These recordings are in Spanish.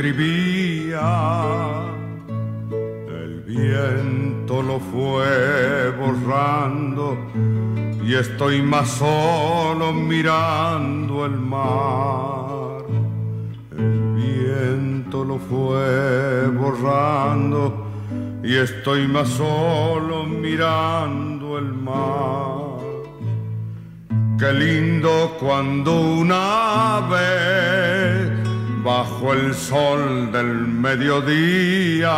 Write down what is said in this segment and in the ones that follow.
escribía. El viento lo fue borrando y estoy más solo mirando el mar. El viento lo fue borrando y estoy más solo mirando el mar. Qué lindo cuando una vez el sol del mediodía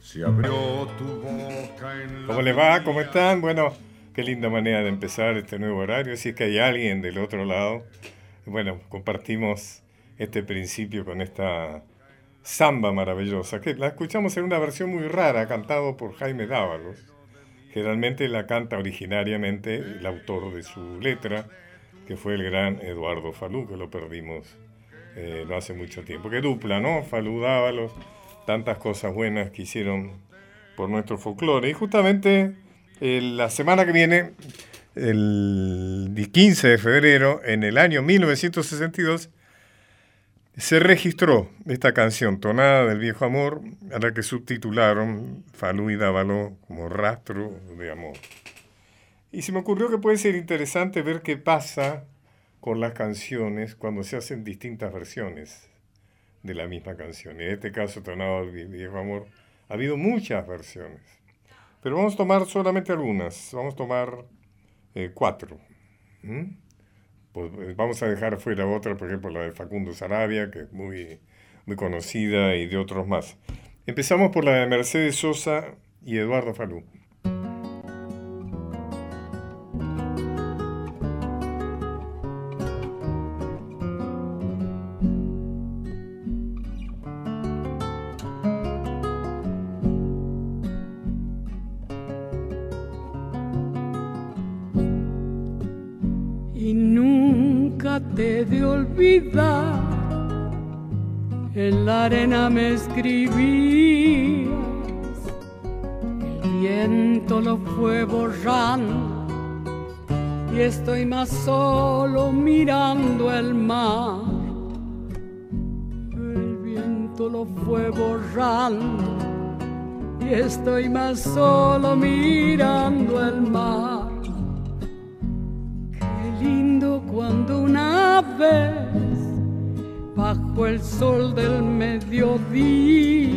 se abrió tu boca en ¿Cómo les va? ¿Cómo están? Bueno, qué linda manera de empezar este nuevo horario. Si es que hay alguien del otro lado, bueno, compartimos este principio con esta samba maravillosa, que la escuchamos en una versión muy rara, cantado por Jaime Dávalos. Generalmente la canta originariamente el autor de su letra, que fue el gran Eduardo Falú, que lo perdimos eh, no hace mucho tiempo. Que dupla, ¿no? Falú Dávalos, tantas cosas buenas que hicieron por nuestro folclore. Y justamente eh, la semana que viene, el 15 de febrero, en el año 1962, se registró esta canción, Tonada del Viejo Amor, a la que subtitularon Falú y Dávalo como Rastro de Amor. Y se me ocurrió que puede ser interesante ver qué pasa con las canciones cuando se hacen distintas versiones de la misma canción. En este caso, Tonada del Viejo Amor, ha habido muchas versiones. Pero vamos a tomar solamente algunas, vamos a tomar eh, cuatro. Pues, eh, vamos a dejar fuera otra, por ejemplo, la de Facundo Sarabia, que es muy, muy conocida, y de otros más. Empezamos por la de Mercedes Sosa y Eduardo Falú. Escribías, el viento lo fue borrando y estoy más solo mirando el mar. El viento lo fue borrando y estoy más solo mirando el mar bajo el sol del mediodía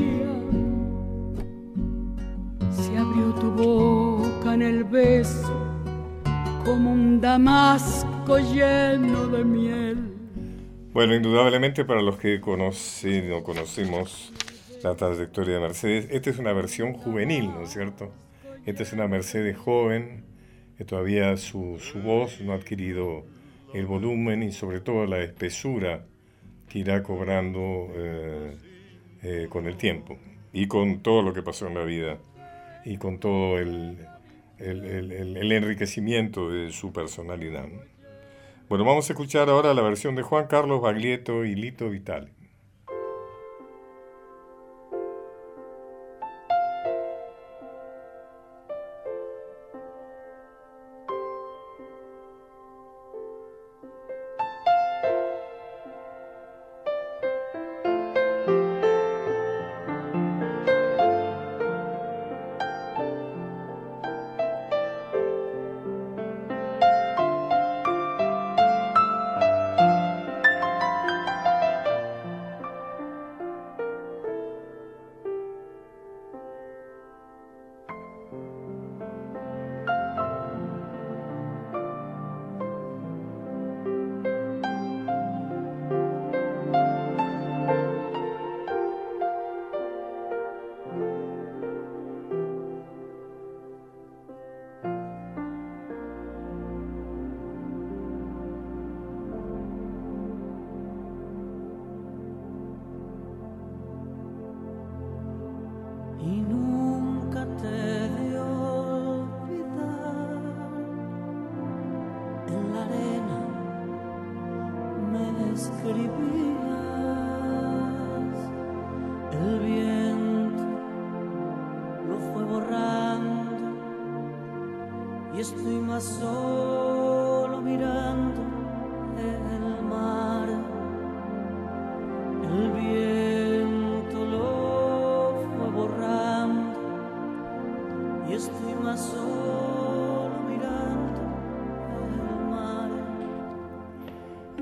se abrió tu boca en el beso como un damasco lleno de miel. Bueno, indudablemente para los que conocen o conocemos la trayectoria de Mercedes, esta es una versión juvenil, ¿no es cierto? Esta es una Mercedes joven, que todavía su, su, voz no ha adquirido el volumen y sobre todo la espesura que irá cobrando eh, eh, con el tiempo y con todo lo que pasó en la vida y con todo el, el, el, el enriquecimiento de su personalidad. Bueno, vamos a escuchar ahora la versión de Juan Carlos Baglietto y Lito Vitale.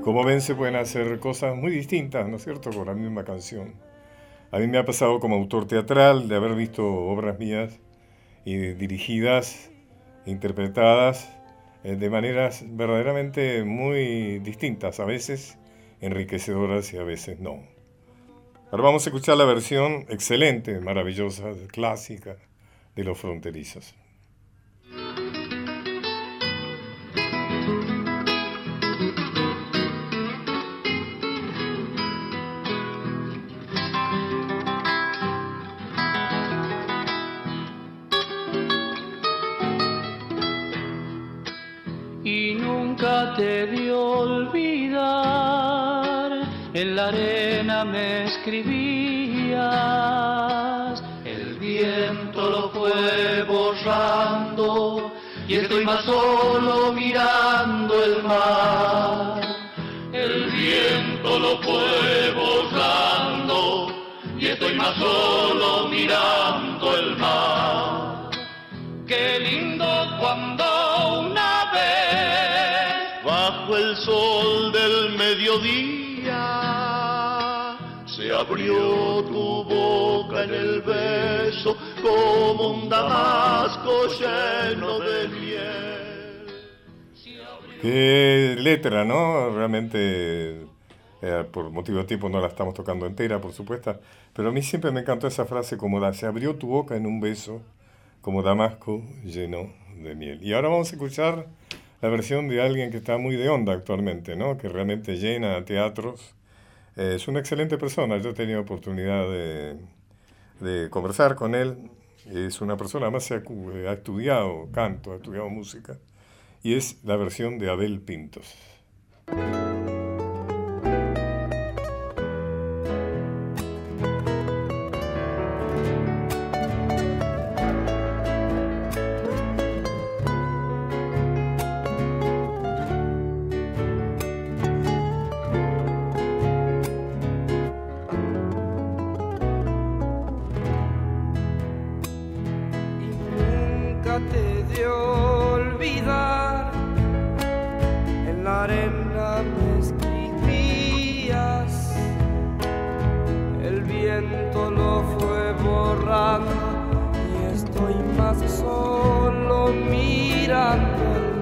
Como ven, se pueden hacer cosas muy distintas, ¿no es cierto?, con la misma canción. A mí me ha pasado como autor teatral de haber visto obras mías y dirigidas, interpretadas eh, de maneras verdaderamente muy distintas, a veces enriquecedoras y a veces no. Ahora vamos a escuchar la versión excelente, maravillosa, clásica de los fronterizos. Me escribías, el viento lo fue borrando y estoy más solo mirando el mar. El viento lo fue borrando y estoy más solo mirando el mar. Qué lindo cuando el sol del mediodía, abrió tu boca en el beso como un damasco lleno de miel. Qué letra, ¿no? Realmente, eh, por motivo de tiempo no la estamos tocando entera, por supuesto, pero a mí siempre me encantó esa frase como la, se abrió tu boca en un beso como damasco lleno de miel. Y ahora vamos a escuchar la versión de alguien que está muy de onda actualmente, ¿no? que realmente llena teatros. Eh, es una excelente persona, yo he tenido oportunidad de, de conversar con él. Es una persona, más ha, ha estudiado canto, ha estudiado música, y es la versión de Abel Pintos.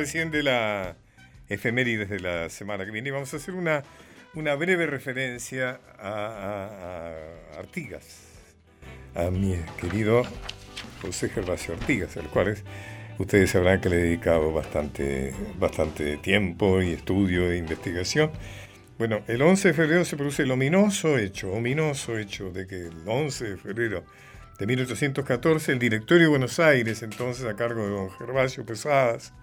recién de la efemérides de la semana que viene y vamos a hacer una, una breve referencia a, a Artigas, a mi querido José Gervasio Ortigas, el cual ustedes sabrán que le he dedicado bastante, bastante tiempo y estudio e investigación. Bueno, el 11 de febrero se produce el ominoso hecho, ominoso hecho de que el 11 de febrero de 1814 el directorio de Buenos Aires, entonces a cargo de don Gervasio Pesadas,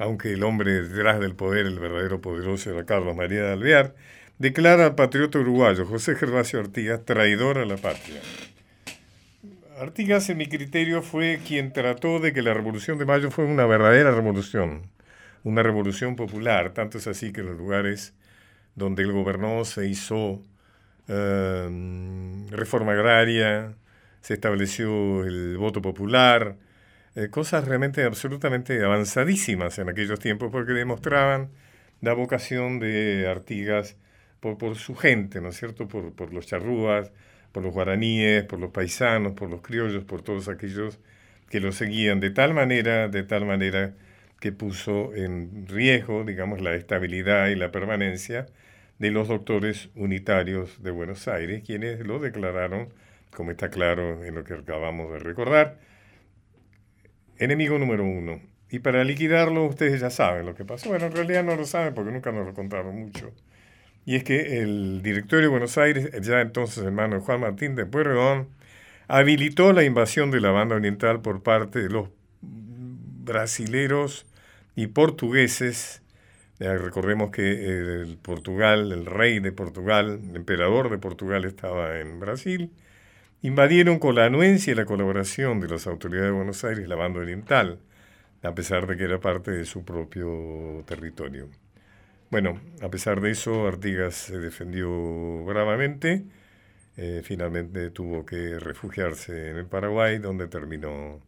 aunque el hombre detrás del poder, el verdadero poderoso era Carlos María de Alvear, declara al patriota uruguayo José Gervasio Ortigas traidor a la patria. Artigas, en mi criterio, fue quien trató de que la Revolución de Mayo fuera una verdadera revolución, una revolución popular. Tanto es así que en los lugares donde él gobernó se hizo em, reforma agraria, se estableció el voto popular, eh, cosas realmente absolutamente avanzadísimas en aquellos tiempos porque demostraban la vocación de Artigas por, por su gente, ¿no es cierto? Por, por los charrúas, por los guaraníes, por los paisanos, por los criollos, por todos aquellos que lo seguían de tal manera, de tal manera que puso en riesgo, digamos, la estabilidad y la permanencia de los doctores unitarios de Buenos Aires, quienes lo declararon, como está claro en lo que acabamos de recordar, enemigo número uno. Y para liquidarlo, ustedes ya saben lo que pasó. Bueno, en realidad no lo saben porque nunca nos lo contaron mucho y es que el directorio de Buenos Aires, ya entonces de Juan Martín de Pueyrredón, habilitó la invasión de la banda oriental por parte de los brasileros y portugueses. recordemos que el Portugal, el rey de Portugal, el emperador de Portugal estaba en Brasil. Invadieron con la anuencia y la colaboración de las autoridades de Buenos Aires la banda oriental, a pesar de que era parte de su propio territorio. Bueno, a pesar de eso, Artigas se defendió bravamente. Eh, finalmente tuvo que refugiarse en el Paraguay, donde terminó,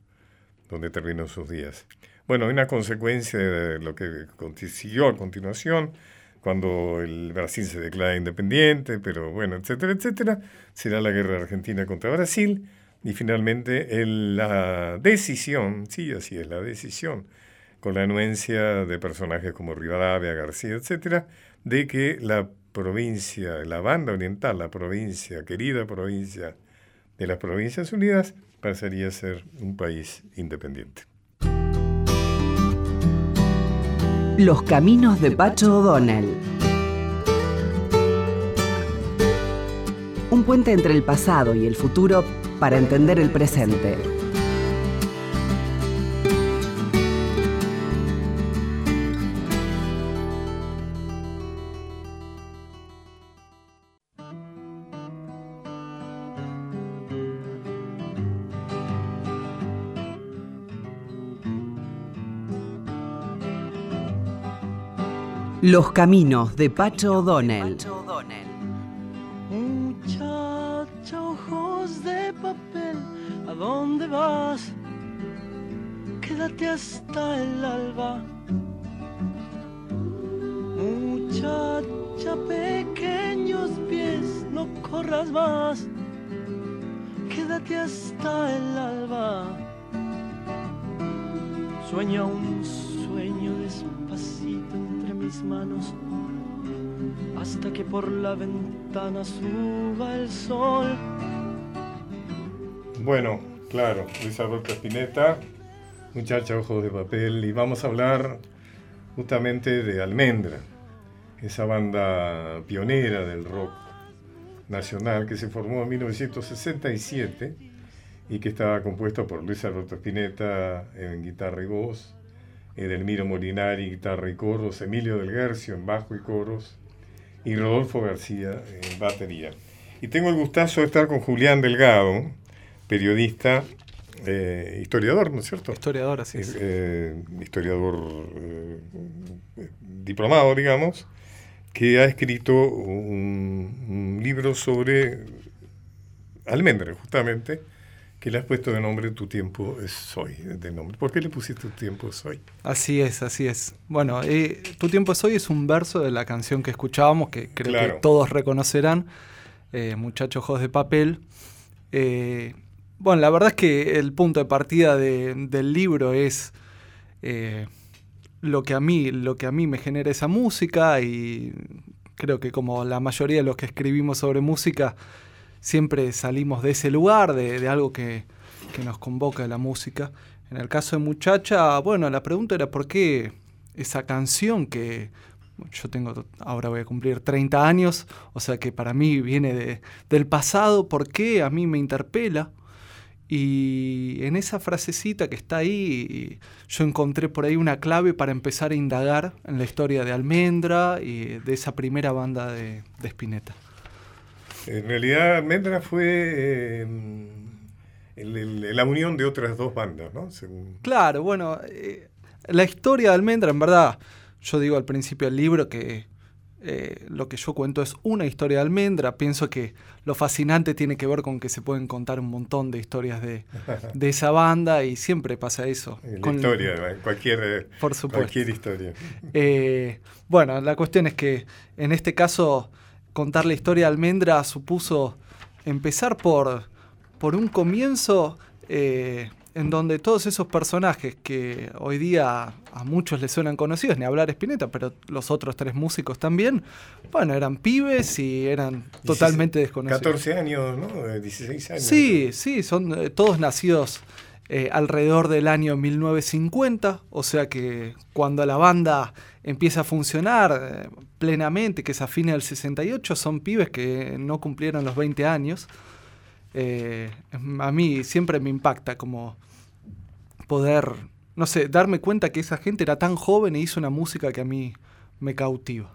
donde terminó sus días. Bueno, una consecuencia de lo que siguió a continuación, cuando el Brasil se declara independiente, pero bueno, etcétera, etcétera, será la guerra argentina contra Brasil y finalmente la decisión, sí, así es, la decisión con la anuencia de personajes como Rivadavia, García, etcétera, de que la provincia, la banda oriental, la provincia, querida provincia de las Provincias Unidas, pasaría a ser un país independiente. Los caminos de Pacho O'Donnell. Un puente entre el pasado y el futuro para entender el presente. Los caminos de Pacho O'Donnell. Muchacha, ojos de papel, ¿a dónde vas? Quédate hasta el alba. Muchacha, pequeños pies, no corras más. Quédate hasta el alba. Sueña un sueño mis manos hasta que por la ventana suba el sol. Bueno, claro, Luis Alberto Spinetta, muchacha ojos de papel, y vamos a hablar justamente de Almendra, esa banda pionera del rock nacional que se formó en 1967 y que estaba compuesta por Luis Alberto Spinetta en guitarra y voz, Edelmiro Molinari, guitarra y coros, Emilio del Guercio en bajo y coros, y Rodolfo García en batería. Y tengo el gustazo de estar con Julián Delgado, periodista, eh, historiador, ¿no es cierto? Historiador, así es. Eh, historiador eh, diplomado, digamos, que ha escrito un, un libro sobre almendra, justamente, que le has puesto de nombre Tu tiempo es hoy. De nombre. ¿Por qué le pusiste Tu tiempo es hoy? Así es, así es. Bueno, eh, Tu tiempo es hoy es un verso de la canción que escuchábamos, que creo que todos reconocerán, eh, Muchachos Ojos de Papel. Eh, bueno, la verdad es que el punto de partida del libro es lo, que a mí, lo que a mí me genera esa música y creo que como la mayoría de los que escribimos sobre música, siempre salimos de ese lugar, de, algo que, nos convoca la música. En el caso de Muchacha, bueno, la pregunta era por qué esa canción que yo tengo, ahora voy a cumplir 30 años, o sea que para mí viene del pasado, ¿por qué a mí me interpela? Y en esa frasecita que está ahí, yo encontré por ahí una clave para empezar a indagar en la historia de Almendra y de esa primera banda de, de Spinetta. En realidad, Almendra fue eh, la unión de otras dos bandas, ¿no? Claro, bueno, eh, la historia de Almendra, en verdad, yo digo al principio del libro que eh, lo que yo cuento es una historia de Almendra. Pienso que lo fascinante tiene que ver con que se pueden contar un montón de historias de, esa banda y siempre pasa eso. con historia, cualquier, por supuesto. cualquier historia. bueno, la cuestión es que en este caso contar la historia de Almendra supuso empezar por, por un comienzo eh, en donde todos esos personajes que hoy día a muchos les suenan conocidos, ni hablar Spinetta, pero los otros tres músicos también, bueno, eran pibes y eran totalmente desconocidos. 14 años, ¿no? 16 años. Sí, sí, son eh, todos nacidos eh, alrededor del año 1950, o sea que cuando la banda empieza a funcionar eh, plenamente, que es a fines del 68, son pibes que no cumplieron los 20 años. Eh, a mí siempre me impacta como poder no sé, darme cuenta que esa gente era tan joven e hizo una música que a mí me cautiva.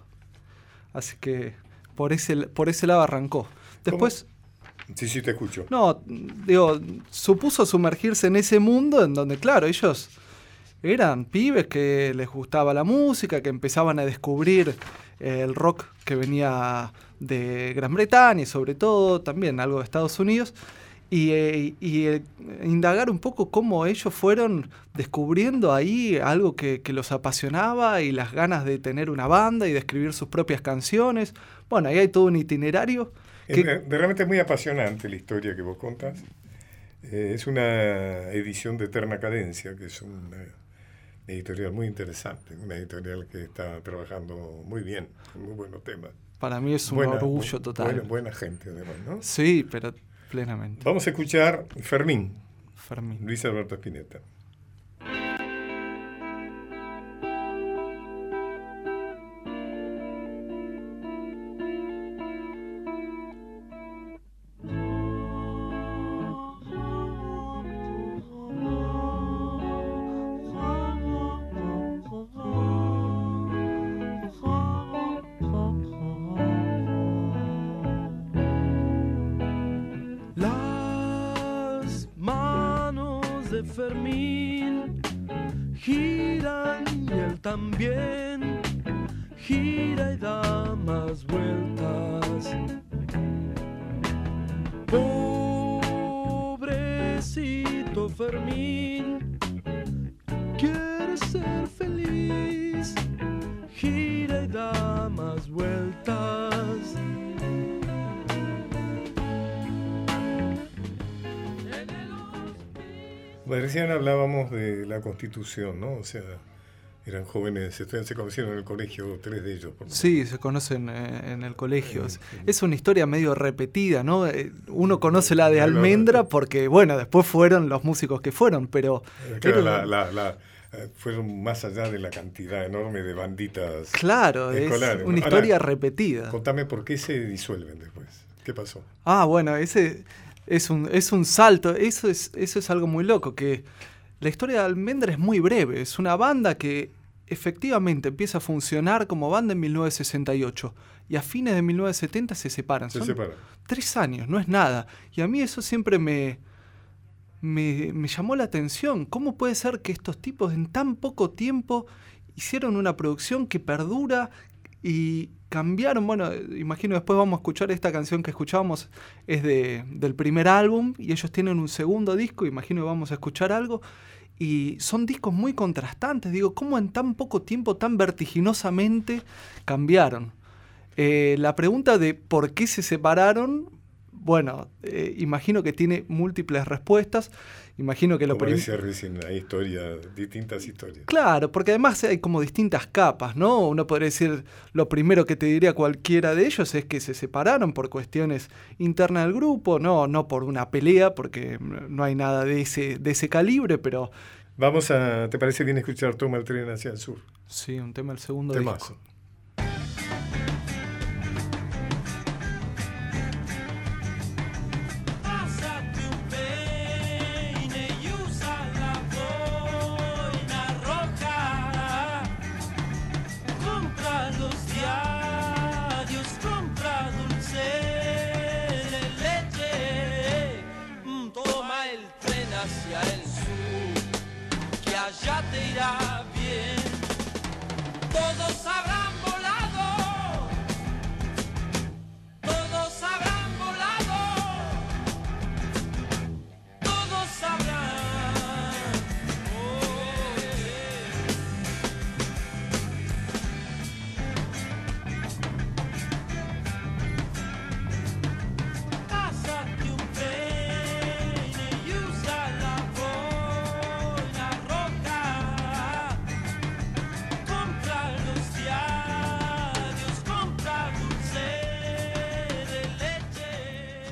Así que por ese, por ese lado arrancó. Después... Sí, sí, te escucho. No, digo, supuso sumergirse en ese mundo en donde, claro, ellos eran pibes que les gustaba la música, que empezaban a descubrir el rock que venía de Gran Bretaña y sobre todo también algo de Estados Unidos. Y, eh, eh, indagar un poco cómo ellos fueron descubriendo ahí algo que, los apasionaba y las ganas de tener una banda y de escribir sus propias canciones. Bueno, ahí hay todo un itinerario. Que... realmente es muy apasionante la historia que vos contás. Eh, es una edición de Eterna Cadencia, que es una editorial muy interesante, una editorial que está trabajando muy bien, con muy buenos temas. Para mí es un orgullo total. Buena, buena, gente, además, ¿no? Sí, pero plenamente. Vamos a escuchar Fermín. Fermín. Luis Alberto Spinetta. Recién hablábamos de la Constitución, ¿no? O sea, eran jóvenes, se conocieron en el colegio, tres de ellos. sí, se conocen eh, en el colegio. Es una historia medio repetida, ¿no? Eh, uno conoce la de Almendra porque, bueno, después fueron los músicos que fueron, pero... Eh, fueron más allá de la cantidad enorme de banditas. Claro, es una historia repetida. Contame por qué se disuelven después. ¿Qué pasó? Ah, bueno, ese es un, es un salto. Eso es, eso es algo muy loco, que la historia de Almendra es muy breve. Es una banda que efectivamente empieza a funcionar como banda en 1968 y a fines de 1970 se separan. Se separan. Tres años, no es nada. Y a mí eso siempre me, me, me, llamó la atención. ¿Cómo puede ser que estos tipos en tan poco tiempo hicieron una producción que perdura y cambiaron, bueno, imagino después vamos a escuchar esta canción que escuchábamos, es de, del primer álbum y ellos tienen un segundo disco, imagino que vamos a escuchar algo. Y son discos muy contrastantes, digo, ¿cómo en tan poco tiempo, tan vertiginosamente cambiaron? Eh, la pregunta de por qué se separaron, bueno, eh, imagino que tiene múltiples respuestas. Imagino que lo primero. hay historias, distintas historias. Claro, porque además hay como distintas capas, ¿no? Uno podría decir, lo primero que te diría cualquiera de ellos es que se separaron por cuestiones internas del grupo, no, no por una pelea, porque no hay nada de ese, de ese calibre, pero. Vamos a, ¿te parece bien escuchar Toma el tren hacia el sur? Sí, un tema del segundo disco.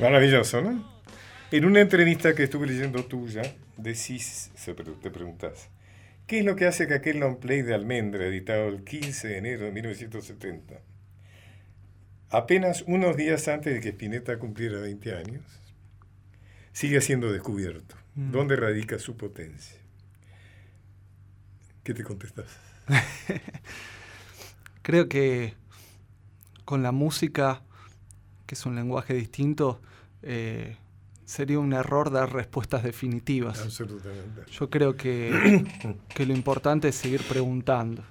Maravilloso, ¿no? En una entrevista que estuve leyendo tuya, decís, te preguntás, ¿qué es lo que hace que aquel long play de Almendra, editado el 15 de enero de 1970, apenas unos días antes de que Spinetta cumpliera 20 años, sigue siendo descubierto? Mm. ¿Dónde radica su potencia? ¿Qué te contestas? Creo que con la música, que es un lenguaje distinto, eh, sería un error dar respuestas definitivas. Absolutamente. Yo creo que, que lo importante es seguir preguntando.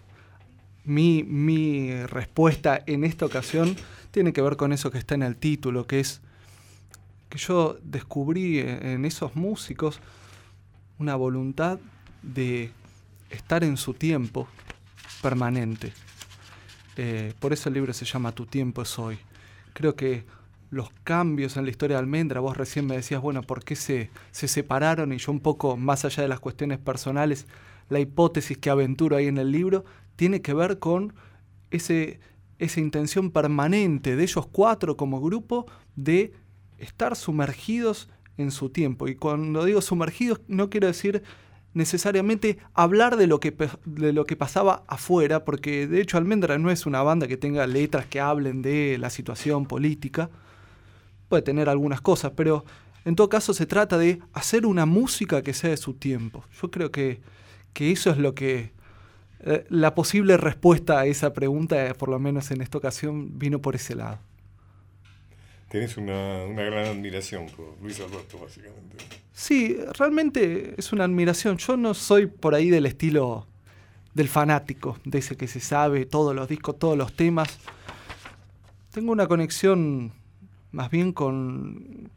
Mi, mi respuesta en esta ocasión tiene que ver con eso que está en el título, que es que yo descubrí en esos músicos una voluntad de estar en su tiempo permanente. Eh, por eso el libro se llama Tu tiempo es hoy. Creo que los cambios en la historia de Almendra, vos recién me decías, bueno, ¿por qué se, se separaron? Y yo un poco, más allá de las cuestiones personales, la hipótesis que aventuro ahí en el libro, tiene que ver con ese, esa intención permanente de ellos cuatro como grupo de estar sumergidos en su tiempo. Y cuando digo sumergidos, no quiero decir necesariamente hablar de lo, que, de lo que pasaba afuera, porque de hecho Almendra no es una banda que tenga letras que hablen de la situación política, puede tener algunas cosas, pero en todo caso se trata de hacer una música que sea de su tiempo. Yo creo que, que eso es lo que... Eh, la posible respuesta a esa pregunta, por lo menos en esta ocasión, vino por ese lado. Tienes una, una, gran admiración por Luis Alberto, básicamente. Sí, realmente es una admiración. Yo no soy por ahí del estilo del fanático, de ese que se sabe todos los discos, todos los temas. Tengo una conexión más bien con,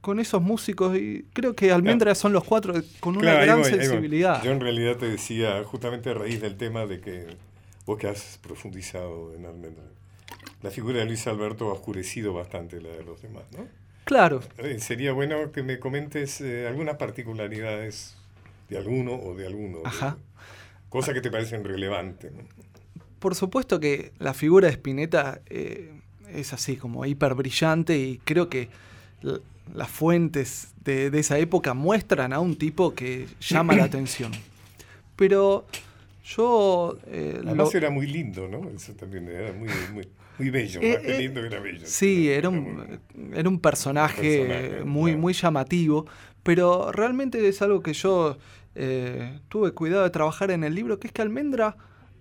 con esos músicos y creo que Almendra son los cuatro con una gran sensibilidad. Yo en realidad te decía, justamente a raíz del tema de que vos que has profundizado en Almendra la figura de Luis Alberto ha oscurecido bastante la de los demás, ¿no? Claro. Eh, sería bueno que me comentes eh, algunas particularidades de alguno o de alguno. Ajá. cosas que te parecen relevantes. Por supuesto que la figura de Spinetta eh, es así, como hiper brillante y creo que las fuentes de, de, esa época muestran a un tipo que llama la atención. Pero yo... Además era muy lindo, ¿no? Eso también era muy, muy muy bello, eh, más lindo que era bello. Sí, era un, era un personaje, muy, muy llamativo, pero realmente es algo que yo eh, tuve cuidado de trabajar en el libro, que es que Almendra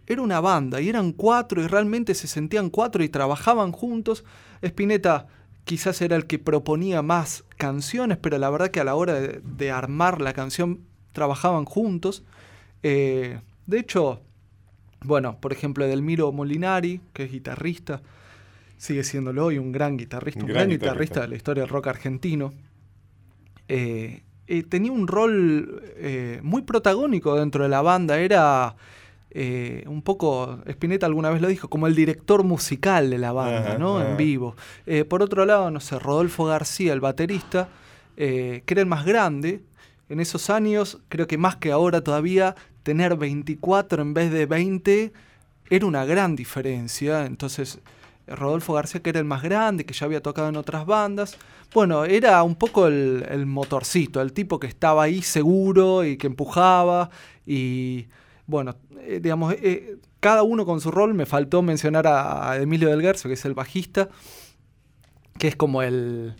era una banda y eran cuatro y realmente se sentían cuatro y trabajaban juntos. Spinetta quizás era el que proponía más canciones, pero la verdad que a la hora de, armar la canción trabajaban juntos. Eh, de hecho, bueno, por ejemplo, Edelmiro Molinari, que es guitarrista, sigue siéndolo hoy un gran guitarrista, un, gran, guitarrista. de la historia del rock argentino. Eh, eh, tenía un rol muy protagónico dentro de la banda, era un poco, Spinetta alguna vez lo dijo, como el director musical de la banda, ¿no? En vivo. por otro lado, no sé, Rodolfo García, el baterista, que era el más grande, en esos años, creo que más que ahora todavía, tener 24 en vez de 20 era una gran diferencia. Entonces, Rodolfo García, que era el más grande, que ya había tocado en otras bandas, bueno, era un poco el, motorcito, el tipo que estaba ahí seguro y que empujaba. Y bueno, eh, digamos, eh, cada uno con su rol. Me faltó mencionar a, Emilio Del Guercio, que es el bajista, que es como el,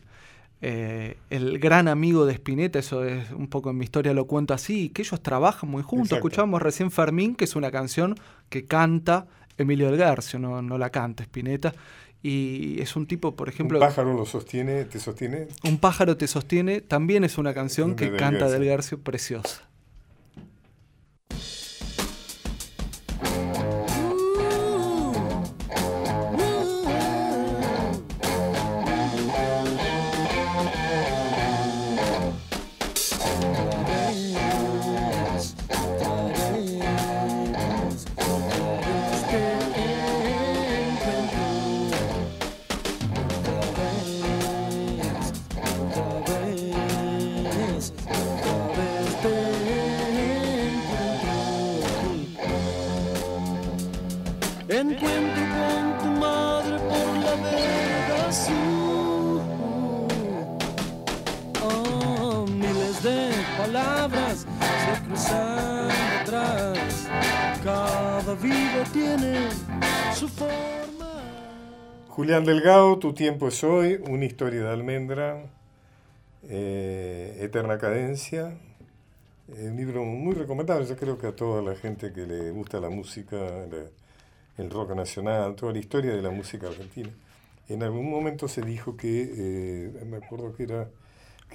eh, el gran amigo de Spinetta, eso es un poco en mi historia lo cuento así, que ellos trabajan muy juntos. Escuchamos recién Fermín, que es una canción que canta Emilio del Garcio, no, no la canta Spinetta. Y es un tipo, por ejemplo. Un pájaro lo sostiene, te sostiene. Un pájaro te sostiene, también es una canción que canta Del Garcio preciosa. Julián Delgado, Tu tiempo es hoy, una historia de almendra, eh, Eterna Cadencia, Es un libro muy recomendable, yo creo que a toda la gente que le gusta la música, la- el rock nacional, toda la historia de la música argentina. En algún momento se dijo que, eh, me acuerdo que era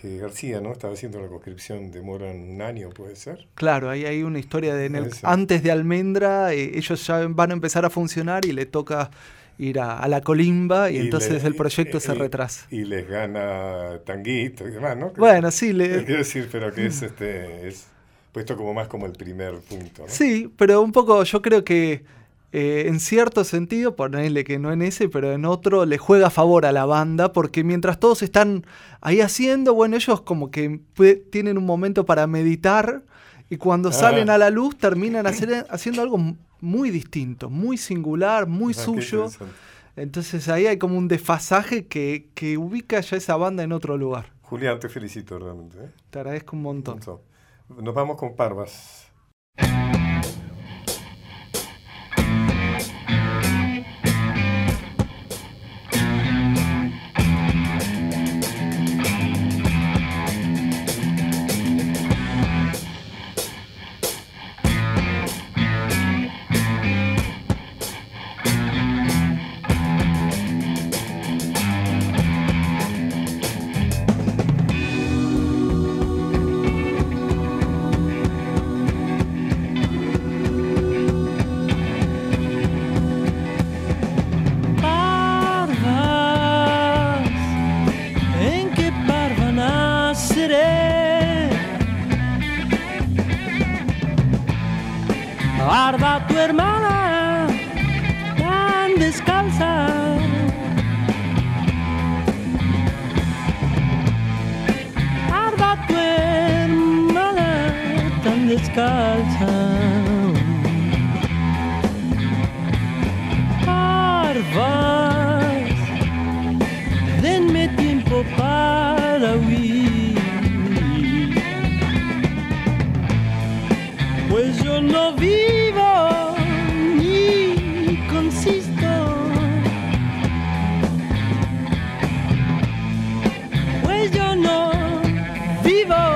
que García, ¿no? Estaba haciendo la conscripción, demoran un año, puede ser. Claro, ahí hay una historia de en el- antes de Almendra, eh, ellos ya van a empezar a funcionar y le toca ir a, a la colimba y, Y entonces le- el proyecto y- se retrasa. Y les gana Tanguito y demás, ¿no? Bueno, sí, le- Quiero decir, pero que es este es puesto como más como el primer punto, ¿no? Sí, pero un poco yo creo que eh, en cierto sentido, ponerle que no en ese, pero en otro, le juega a favor a la banda, porque mientras todos están ahí haciendo, bueno, ellos como que tienen un momento para meditar y cuando Ah. salen a la luz terminan hacer- haciendo algo muy distinto, muy singular, muy Ah, suyo. Entonces ahí hay como un desfasaje que, que ubica ya esa banda en otro lugar. Julián, te felicito realmente. ¿eh? Te agradezco un montón. Nos vamos con. Parvas, vivo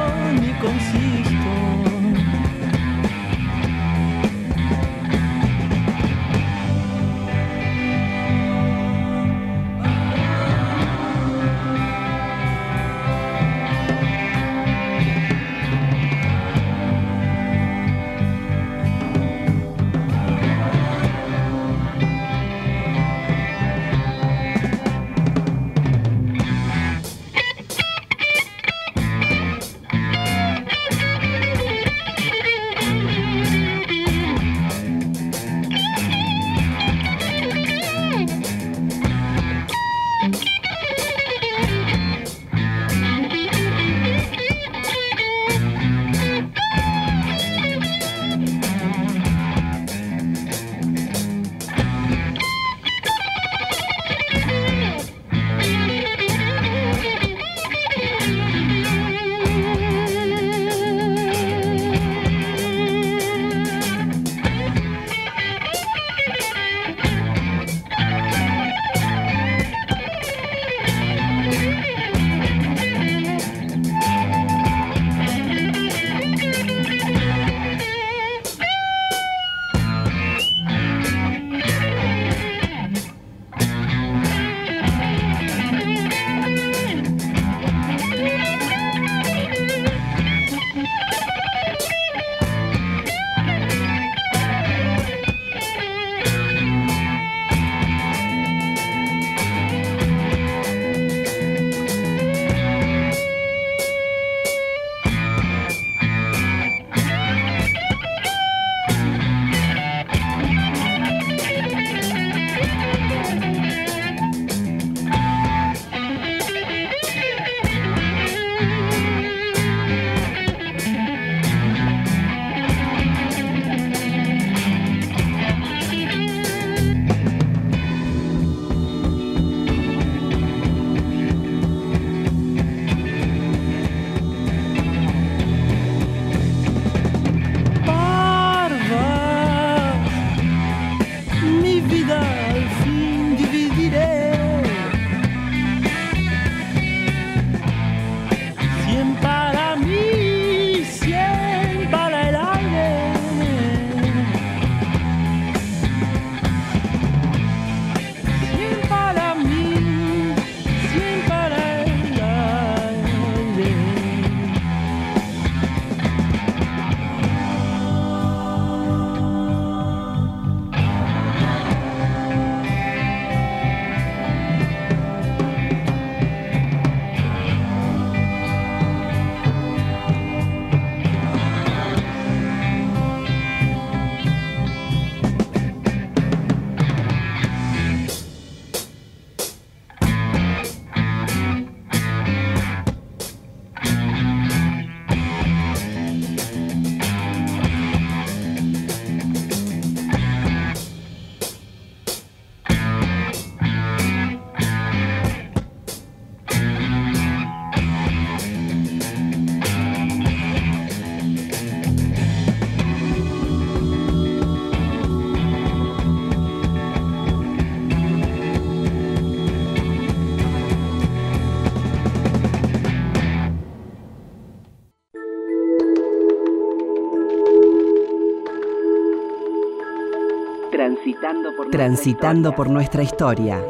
Transitando por nuestra historia.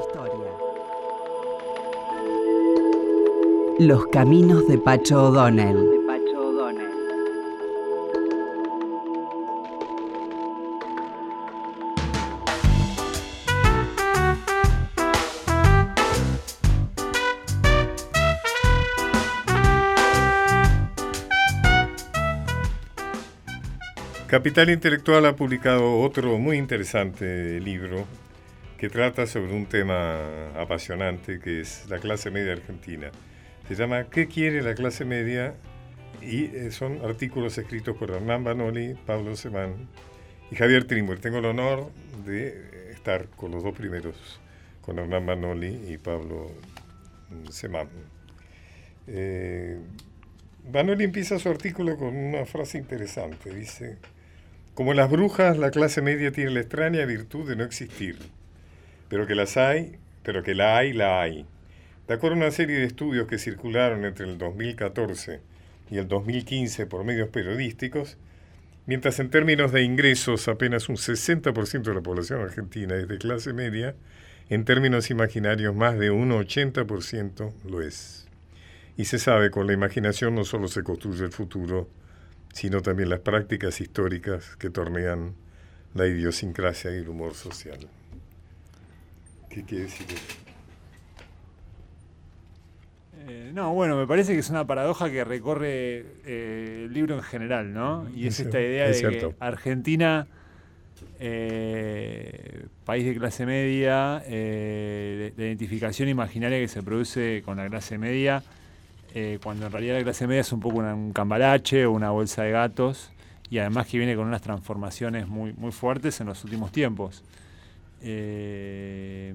Los caminos de Pacho O'Donnell. Capital Intelectual ha publicado otro muy interesante libro que trata sobre un tema apasionante que es la clase media argentina. Se llama ¿Qué quiere la clase media? Y eh, son artículos escritos por Hernán Banoli, Pablo Semán y Javier Trimber. Tengo el honor de estar con los dos primeros, con Hernán Banoli y Pablo Semán. Eh, Banoli empieza su artículo con una frase interesante. Dice, como las brujas, la clase media tiene la extraña virtud de no existir, pero que las hay, pero que la hay, la hay. De acuerdo a una serie de estudios que circularon entre el 2014 y el 2015 por medios periodísticos, mientras en términos de ingresos apenas un 60% de la población argentina es de clase media, en términos imaginarios más de un 80% lo es. Y se sabe, con la imaginación no solo se construye el futuro, sino también las prácticas históricas que tornean la idiosincrasia y el humor social. ¿Qué quiere decir eso? Eh, no, bueno, me parece que es una paradoja que recorre eh, el libro en general, ¿no? Y es esta idea es de cierto. que Argentina, eh, país de clase media, eh, la identificación imaginaria que se produce con la clase media, eh, cuando en realidad la clase media es un poco una- un cambalache o una bolsa de gatos, y además que viene con unas transformaciones muy, muy fuertes en los últimos tiempos. Eh,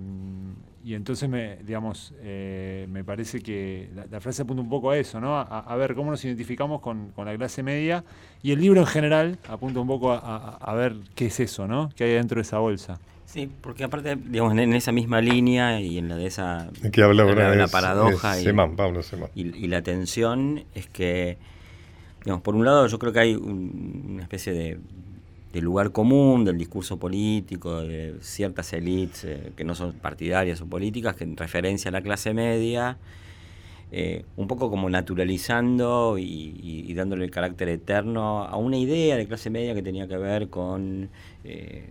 y entonces, me, digamos, eh, me parece que la, frase apunta un poco a eso, ¿no? A, ver cómo nos identificamos con, con la clase media. Y el libro en general apunta un poco a, a- ver qué es eso, ¿no? ¿Qué hay dentro de esa bolsa? Sí, porque aparte, digamos, en, esa misma línea y en la de esa que habla la, es- paradoja y, Semán, Pablo Semán. y, y la tensión es que, digamos, por un lado yo creo que hay un- una especie de, de lugar común del discurso político, de ciertas élites eh, que no son partidarias o políticas, que en referencia a la clase media, eh, un poco como naturalizando y, y- y dándole el carácter eterno a una idea de clase media que tenía que ver con eh,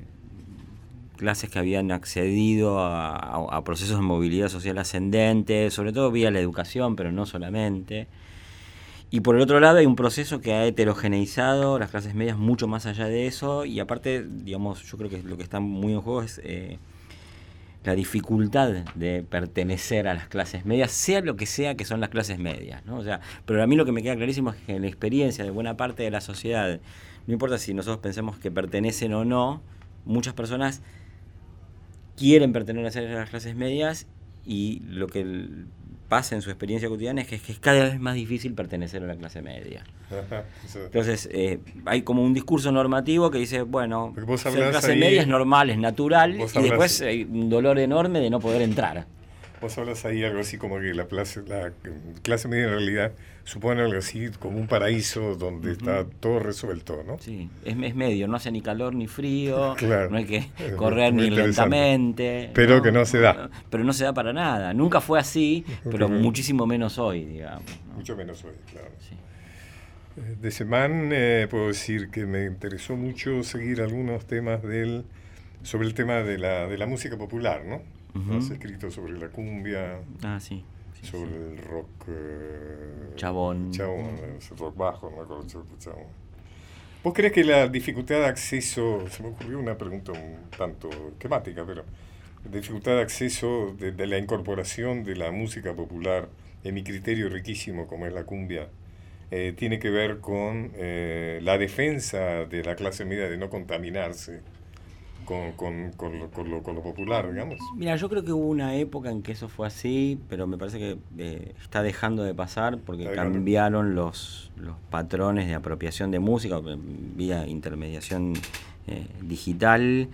clases que habían accedido a, procesos de movilidad social ascendente, sobre todo vía la educación, pero no solamente. Y por el otro lado hay un proceso que ha heterogeneizado las clases medias mucho más allá de eso y aparte, digamos, yo creo que lo que está muy en juego es eh, la dificultad de pertenecer a las clases medias, sea lo que sea que son las clases medias, ¿no? O sea, pero a mí lo que me queda clarísimo es que en la experiencia de buena parte de la sociedad, no importa si nosotros pensemos que pertenecen o no, muchas personas quieren pertenecer a las clases medias y lo que pasa en su experiencia cotidiana es que, es que es cada vez más difícil pertenecer a la clase media. Entonces, eh, hay como un discurso normativo que dice, bueno, ser hablás clase ahí- media es normal, es natural, y hablás- después hay un dolor enorme de no poder entrar. Vos hablas ahí algo así como que la, clase- la clase media en realidad supone algo así como un paraíso donde está todo resuelto, ¿no? Sí, es, es medio, no hace ni calor ni frío, Claro. no hay que correr ni lentamente. Pero que no se da. Pero no se da para nada. Nunca fue así, pero muchísimo menos hoy, digamos. ¿no? Mucho menos hoy, claro. Sí. Eh, De Semán eh, puedo decir que me interesó mucho seguir algunos temas del sobre el tema de la, de la música popular, ¿no? Has escrito sobre la cumbia, Ah, sí. Sí, sobre sí. el rock... eh, Chabón. Chabón, ese rock bajo, no me acuerdo sobre el chabón. ¿Vos crees que la dificultad de acceso, se me ocurrió una pregunta un tanto temática, pero dificultad de acceso de, de la incorporación de la música popular en mi criterio riquísimo como es la cumbia, eh, tiene que ver con eh, la defensa de la clase media de no contaminarse con, con, con lo, con lo- con lo popular, digamos? Mira, yo creo que hubo una época en que eso fue así, pero me parece que eh, está dejando de pasar porque Está dejando. cambiaron los, los patrones de apropiación de música eh, vía intermediación eh, digital.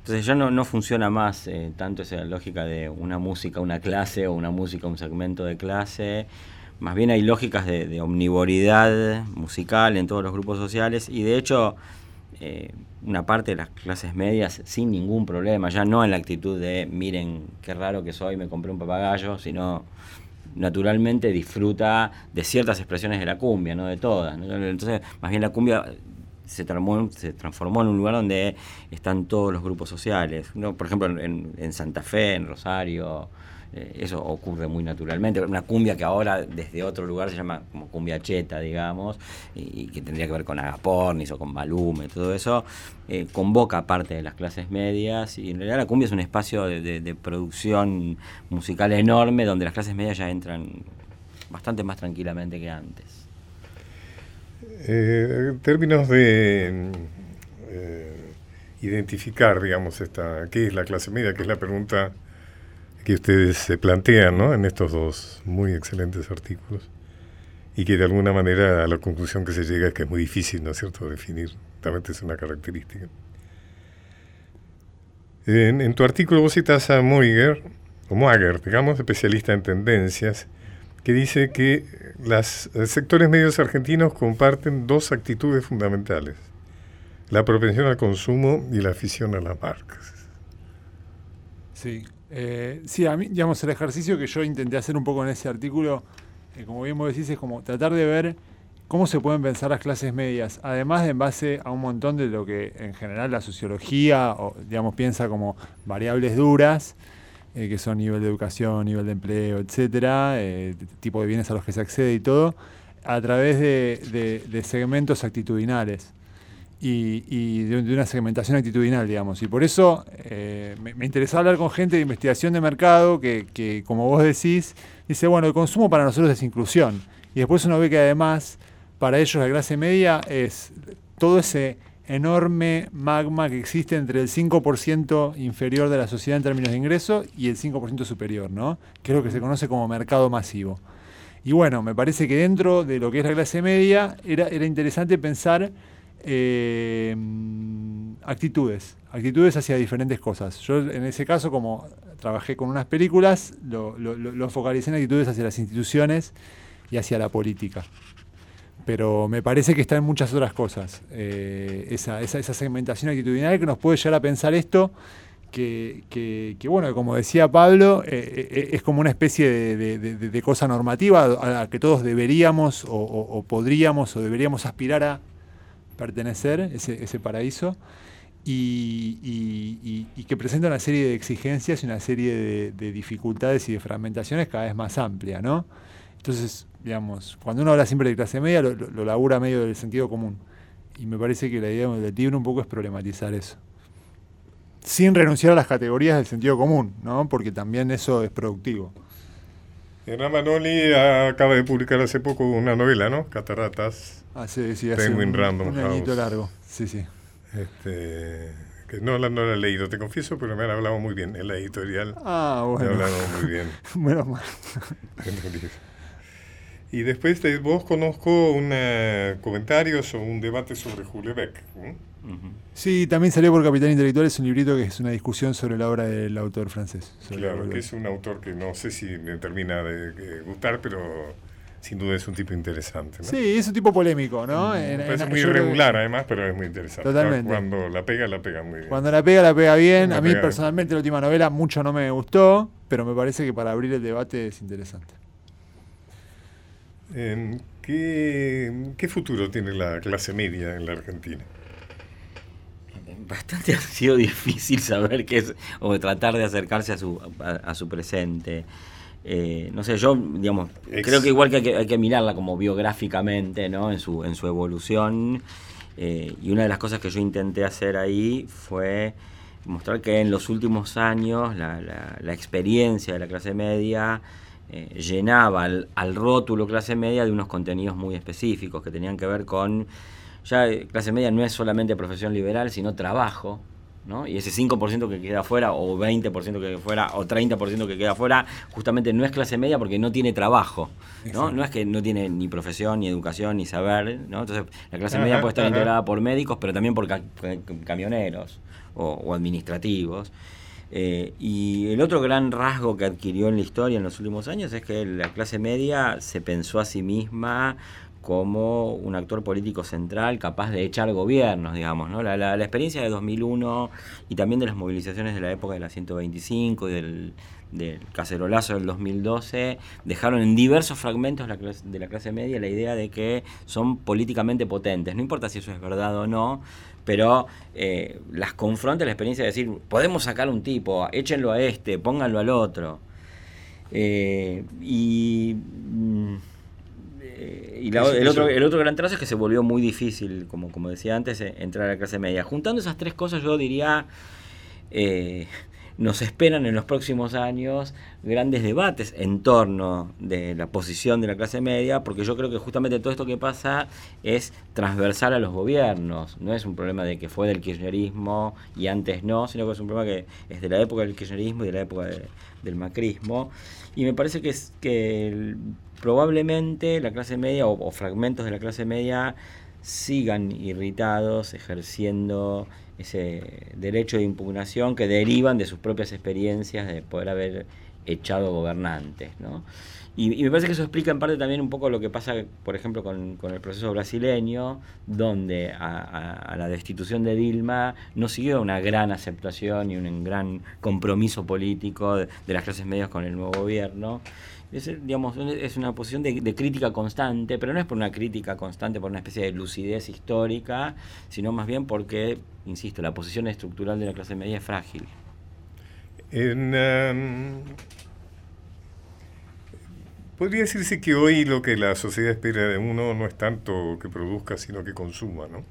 Entonces ya no, no funciona más eh, tanto esa lógica de una música, una clase o una música, un segmento de clase. Más bien hay lógicas de, de omnivoridad musical en todos los grupos sociales y de hecho eh, una parte de las clases medias sin ningún problema, ya no en la actitud de miren qué raro que soy, me compré un papagayo, sino naturalmente disfruta de ciertas expresiones de la cumbia, no de todas. Entonces, más bien la cumbia se transformó, en un lugar donde están todos los grupos sociales. ¿no? Por ejemplo, en Santa Fe, en Rosario, eh, eso ocurre muy naturalmente. Una cumbia que ahora desde otro lugar se llama como cumbia cheta, digamos, y, que tendría que ver con Agapornis o con Balume, todo eso, eh, convoca parte de las clases medias y en realidad la cumbia es un espacio de, de- producción musical enorme donde las clases medias ya entran bastante más tranquilamente que antes. Eh, en términos de identificar, digamos, esta, qué es la clase media, que es la pregunta que ustedes se plantean ¿no? en estos dos muy excelentes artículos, y que de alguna manera a la conclusión que se llega es que es muy difícil, ¿no es cierto?, definir, también es una característica. En, en tu artículo vos citas a Moiger, o Moager, digamos, especialista en tendencias, que dice que los sectores medios argentinos comparten dos actitudes fundamentales, la propensión al consumo y la afición a las marcas. Sí, eh, sí, a mí, digamos, el ejercicio que yo intenté hacer un poco en ese artículo, eh, como bien vos decís, es como tratar de ver cómo se pueden pensar las clases medias, además de en base a un montón de lo que en general la sociología, o, digamos, piensa como variables duras, eh, que son nivel de educación, nivel de empleo, etcétera, eh, tipo de bienes a los que se accede y todo, a través de segmentos actitudinales y, y de, una segmentación actitudinal, digamos. Y por eso eh, me, me interesaba hablar con gente de investigación de mercado que, que, como vos decís, dice, bueno, el consumo para nosotros es inclusión. Y después uno ve que además, para ellos la clase media es todo ese enorme magma que existe entre el 5% inferior de la sociedad en términos de ingreso y el 5% superior, ¿no? Que es lo que se conoce como mercado masivo. Y bueno, me parece que dentro de lo que es la clase media era, era interesante pensar mm, actitudes, actitudes hacia diferentes cosas. Yo en ese caso, como trabajé con unas películas, lo, focalicé en actitudes hacia las instituciones y hacia la política. Pero me parece que está en muchas otras cosas. eh, esa, esa, segmentación actitudinal que nos puede llegar a pensar esto, que, que- bueno, como decía Pablo, eh, eh, es como una especie de, cosa normativa a la que todos deberíamos o- o podríamos o deberíamos aspirar a pertenecer, ese, ese paraíso, y, y- que presenta una serie de exigencias y una serie de, de dificultades y de fragmentaciones cada vez más amplia, ¿no? Entonces, digamos, cuando uno habla siempre de clase media, lo labura medio del sentido común. Y me parece que la idea del libro un poco es problematizar eso. Sin renunciar a las categorías del sentido común, ¿no? Porque también eso es productivo. Hernán Manoli acaba de publicar hace poco una novela, ¿no? Cataratas. Hace, sí, hace Penguin un, Random un añito House. largo. Sí, sí. Este, que no, la- no la he leído, te confieso, pero me han hablado muy bien en la editorial. Ah, Me bueno. hablaron muy bien. Menos mal. Y después de vos conozco un eh, comentarios o un debate sobre Julebeck. Sí, también salió por Capital Intelectual, es un librito que es una discusión sobre la obra del autor francés. Claro, que es un autor que no sé si me termina de gustar, pero sin duda es un tipo interesante. ¿no? Sí, es un tipo polémico, ¿no? Me En- en- muy que irregular además, pero es muy interesante. Totalmente. Cuando la pega, la pega muy bien. Cuando la pega, la pega bien. La A mí pega. personalmente la última novela mucho no me gustó, pero me parece que para abrir el debate es interesante. ¿qué, ¿Qué futuro tiene la clase media en la Argentina? Bastante ha sido difícil saber qué es, o tratar de acercarse a su, a, a su presente. Eh, no sé, yo, digamos, Ex- creo que igual que hay, que hay que mirarla como biográficamente, ¿no? En su, en su evolución. Eh, y una de las cosas que yo intenté hacer ahí fue mostrar que en los últimos años la, la- la experiencia de la clase media eh, llenaba al, al rótulo clase media de unos contenidos muy específicos que tenían que ver con, ya eh, clase media no es solamente profesión liberal, sino trabajo, ¿no? Y ese 5% que queda afuera, o 20% que queda afuera, o 30% que queda afuera, justamente no es clase media porque no tiene trabajo, ¿no? No es que no tiene ni profesión, ni educación, ni saber, ¿no? Entonces, la clase media puede estar integrada por médicos, pero también por ca- ca- camioneros o, o administrativos. Eh, y el otro gran rasgo que adquirió en la historia en los últimos años es que la clase media se pensó a sí misma como un actor político central capaz de echar gobiernos, digamos. ¿no? La, experiencia de 2001 y también de las movilizaciones de la época de la 125 y del, del cacerolazo del 2012 dejaron en diversos fragmentos de la clase media la idea de que son políticamente potentes. No importa si eso es verdad o no, pero eh, las confronta la experiencia de decir, podemos sacar un tipo, échenlo a este, pónganlo al otro. Eh, y mm, eh, y la- el, otro, el otro gran trazo es que se volvió muy difícil, como, como decía antes, eh, entrar a la clase media. Juntando esas tres cosas, yo diría, eh, nos esperan en los próximos años grandes debates en torno de la posición de la clase media, porque yo creo que justamente todo esto que pasa es transversal a los gobiernos. No es un problema de que fue del kirchnerismo y antes no, sino que es un problema que es de la época del kirchnerismo y de la época de- del macrismo. Y me parece que, es, que el- probablemente la clase media o, fragmentos de la clase media sigan irritados, ejerciendo ese derecho de impugnación que derivan de sus propias experiencias de poder haber echado gobernantes. ¿no? Y, me parece que eso explica en parte también un poco lo que pasa, por ejemplo, con, el proceso brasileño, donde a la destitución de Dilma no siguió una gran aceptación y un gran compromiso político de, de las clases medias con el nuevo gobierno. Es, digamos, es una posición de, de crítica constante, pero no es por una crítica constante, por una especie de lucidez histórica, sino más bien porque, insisto, la posición estructural de la clase media es frágil. En, em, podría decirse que hoy lo que la sociedad espera de uno no es tanto que produzca, sino que consuma, ¿no?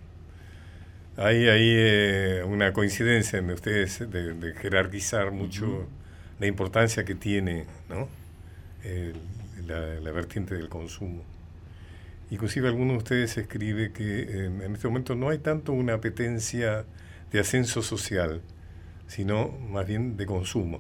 Hay ahí eh, una coincidencia en ustedes de, de jerarquizar mucho la importancia que tiene, ¿no? La, la vertiente del consumo. Inclusive alguno de ustedes escribe que eh, en este momento no hay tanto una apetencia de ascenso social, sino más bien de consumo.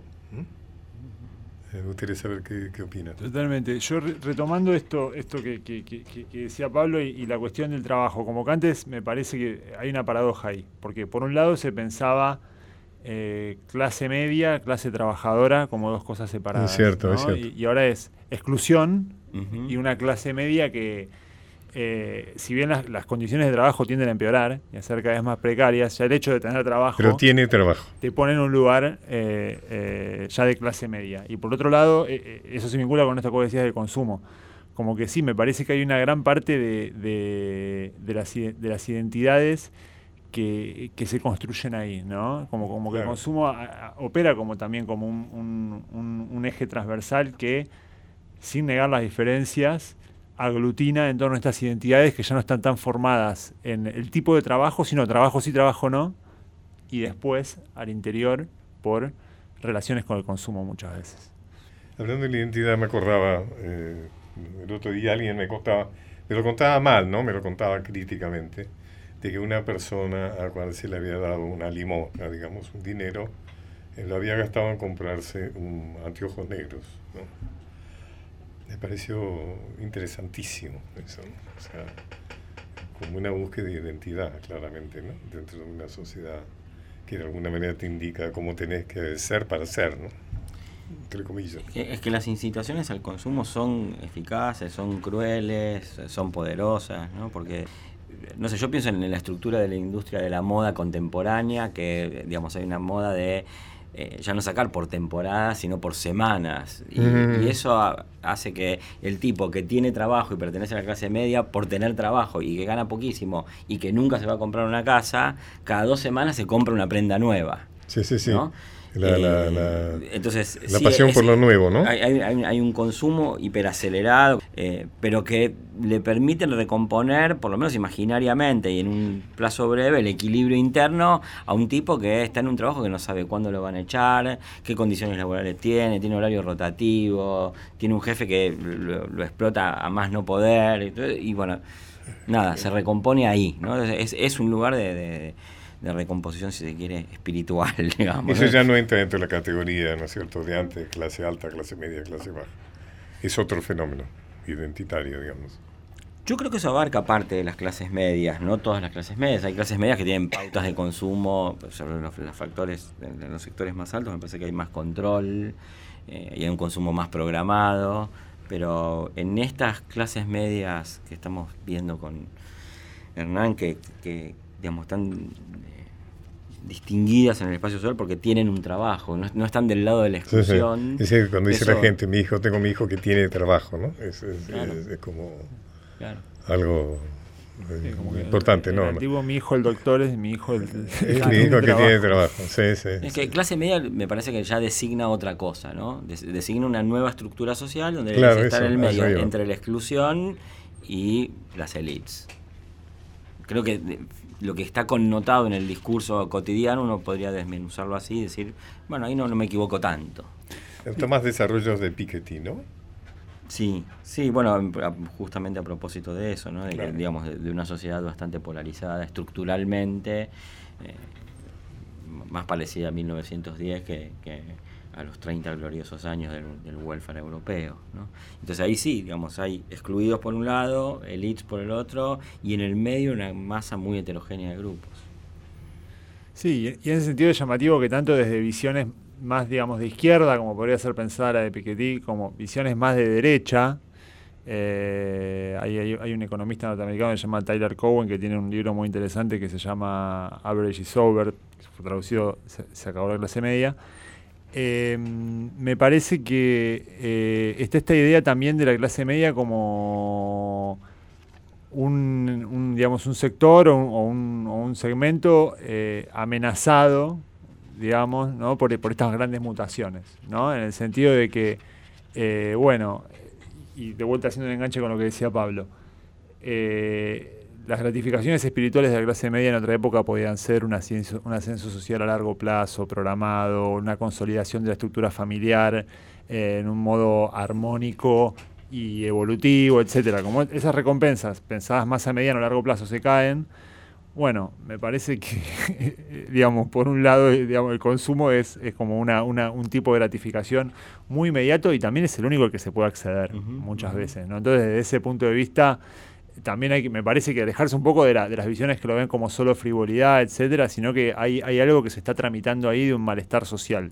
Eh, me gustaría saber qué, qué opinan. Totalmente. Yo re- retomando esto, esto que- que- que- que decía Pablo y, y la cuestión del trabajo, como que antes me parece que hay una paradoja ahí, porque por un lado se pensaba eh, clase media, clase trabajadora como dos cosas separadas. Es cierto, ¿no? es cierto. Y, y ahora es exclusión y una clase media que, eh, si bien las, las condiciones de trabajo tienden a empeorar y a ser cada vez más precarias, ya el hecho de tener trabajo Pero tiene trabajo. te pone en un lugar eh, eh, ya de clase media. Y por otro lado, eso se vincula con esto que vos decías del consumo. Como que sí, me parece que hay una gran parte de, de- de las, de las identidades que, que se construyen ahí, ¿no? Como, como que el Claro. consumo a- a- opera como también como un, un- un- un eje transversal que, sin negar las diferencias, aglutina en torno a estas identidades que ya no están tan formadas en el tipo de trabajo, sino trabajo sí, trabajo no, y después al interior por relaciones con el consumo muchas veces. Hablando de la identidad, me acordaba, eh, el otro día alguien me contaba, me lo contaba mal, ¿no? Me lo contaba críticamente, de que una persona a cual se le había dado una limosna, digamos, un dinero, eh, lo había gastado en comprarse un anteojos negros. Me pareció interesantísimo eso, ¿no? O sea, como una búsqueda de identidad, claramente, ¿no? Dentro de una sociedad que de alguna manera te indica cómo tenés que ser para ser, ¿no? Entre comillas. Es que las incitaciones al consumo son eficaces, son crueles, son poderosas, ¿no? Porque, no sé, yo pienso en la estructura de la industria de la moda contemporánea, que, digamos, hay una moda de eh, ya no sacar por temporadas, sino por semanas. Y, Mm. y eso ha- hace que el tipo que tiene trabajo y pertenece a la clase media, por tener trabajo y que gana poquísimo y que nunca se va a comprar una casa, cada dos semanas se compra una prenda nueva. Sí, sí, sí. ¿no? La, la- Eh, la- entonces, la sí, pasión es- por lo nuevo, ¿no? Hay, hay- hay- hay un consumo hiperacelerado, eh, pero que le permiten recomponer, por lo menos imaginariamente y en un plazo breve, el equilibrio interno a un tipo que está en un trabajo que no sabe cuándo lo van a echar, qué condiciones laborales tiene, tiene horario rotativo, tiene un jefe que lo, lo explota a más no poder, y, y bueno, nada, se recompone ahí, ¿no? Es, es un lugar de, de- de recomposición, si se quiere, espiritual, digamos. Eso ya no entra dentro de la categoría, ¿no es cierto?, de antes, clase alta, clase media, clase baja. Es otro fenómeno identitario, digamos. Yo creo que eso abarca parte de las clases medias, no todas las clases medias. Hay clases medias que tienen pautas de consumo sobre los, los factores, en los sectores más altos me parece que hay más control eh, y hay un consumo más programado. Pero en estas clases medias que estamos viendo con Hernán, que, que digamos, están distinguidas en el espacio social porque tienen un trabajo, no, no están del lado de la Sí, sí. exclusión. Es decir, cuando dice la gente, mi hijo, tengo mi hijo que tiene trabajo, ¿no? Es, es- Claro. es- es como Claro. algo Sí, como que importante, el ¿no? antiguo, mi hijo el doctor es mi hijo el, Es mi hijo que tiene trabajo, sí, sí. Es que clase media me parece que ya designa otra cosa, ¿no? Des- designa una nueva estructura social donde Claro, está eso, en el medio entre la exclusión y las élites. Creo que lo que está connotado en el discurso cotidiano uno podría desmenuzarlo así y decir, bueno, ahí no, no me equivoco tanto. Está más desarrollos de Piketty, ¿no? Sí, sí, bueno, justamente a propósito de eso, ¿no? De, Claro. digamos, de, una sociedad bastante polarizada estructuralmente, eh, más parecida a 1910 que, que a los 30 gloriosos años del, del welfare europeo, ¿no? Entonces ahí sí, digamos, hay excluidos por un lado, elites por el otro, y en el medio una masa muy heterogénea de grupos. Sí, y en ese sentido es llamativo que tanto desde visiones más, digamos, de izquierda, como podría ser pensada la de Piketty, como visiones más de derecha, eh, hay, hay- hay un economista norteamericano que se llama Tyler Cowen que tiene un libro muy interesante que se llama Average is Over, traducido, se, se acabó la clase media. Eh, me parece que eh, está esta idea también de la clase media como un, digamos, un sector o un, un- segmento eh, amenazado, digamos, ¿no? por, por estas grandes mutaciones, ¿no? En el sentido de que, eh, bueno, y de vuelta haciendo un enganche con lo que decía Pablo, las gratificaciones espirituales de la clase media en otra época podían ser un ascenso, un ascenso social a largo plazo, programado, una consolidación de la estructura familiar eh, en un modo armónico y evolutivo, etcétera. Como esas recompensas pensadas más a mediano o largo plazo se caen, bueno, me parece que, digamos, por un lado, digamos, el consumo es, es como una, una- un tipo de gratificación muy inmediato y también es el único al que se puede acceder muchas veces. ¿no? Entonces, desde ese punto de vista, también hay que, me parece que alejarse un poco de, la- de las visiones que lo ven como solo frivolidad, etcétera, sino que hay, hay algo que se está tramitando ahí de un malestar social.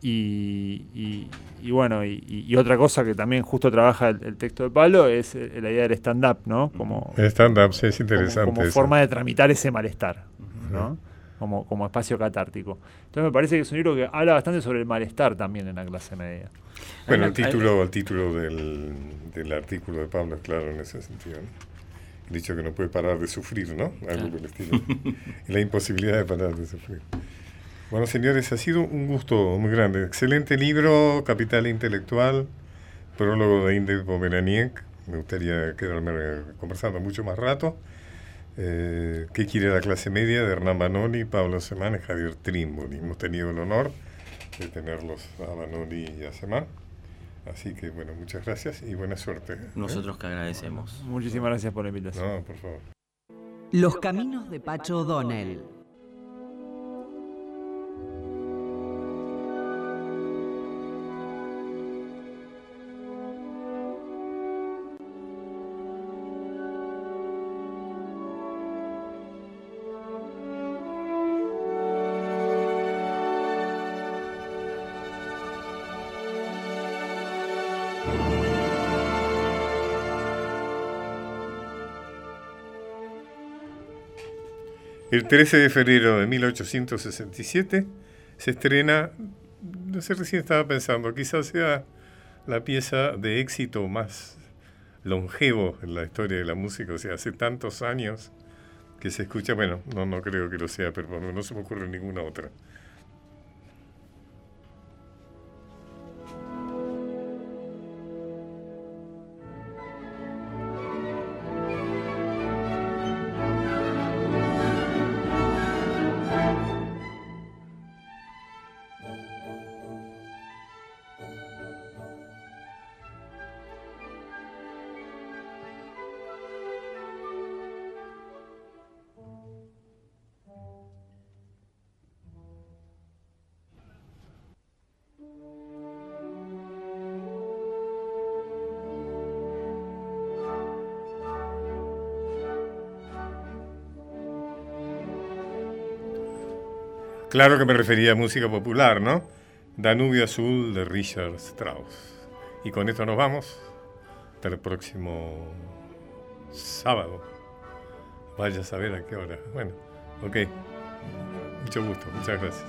Y, y- y bueno, y, otra cosa que también justo trabaja el, el texto de Pablo es eh, la idea del stand-up, ¿no? Como, El stand-up, sí, es interesante. como, forma de tramitar ese malestar, ¿no? Como, como espacio catártico. Entonces me parece que es un libro que habla bastante sobre el malestar también en la clase media. Bueno, el título, el título del, del artículo de Pablo es claro en ese sentido. ¿no? Dicho que no puede parar de sufrir, ¿no? Algo por el estilo. y la imposibilidad de parar de sufrir. Bueno, señores, ha sido un gusto muy grande. Excelente libro, Capital Intelectual, prólogo de Indel Pomeraniec. Me gustaría quedarme conversando mucho más rato. Eh, ¿Qué quiere la clase media? De Hernán Banoli, Pablo Semán y Javier Trimboli. Hemos tenido el honor de tenerlos a Banoli y a Semán. Así que, bueno, muchas gracias y buena suerte. ¿eh? Nosotros que agradecemos. Muchísimas gracias por la invitación. No, por favor. Los caminos de Pacho O'Donnell. El 13 de febrero de 1867 se estrena, no sé, recién estaba pensando, quizás sea la pieza de éxito más longevo en la historia de la música, o sea, hace tantos años que se escucha, bueno, no, no creo que lo sea, pero no se me ocurre ninguna otra. Claro que me refería a música popular, ¿no? Danubio Azul de Richard Strauss. Y con esto nos vamos. Hasta el próximo sábado. Vaya a saber a qué hora. Bueno, ok. Mucho gusto. Muchas gracias.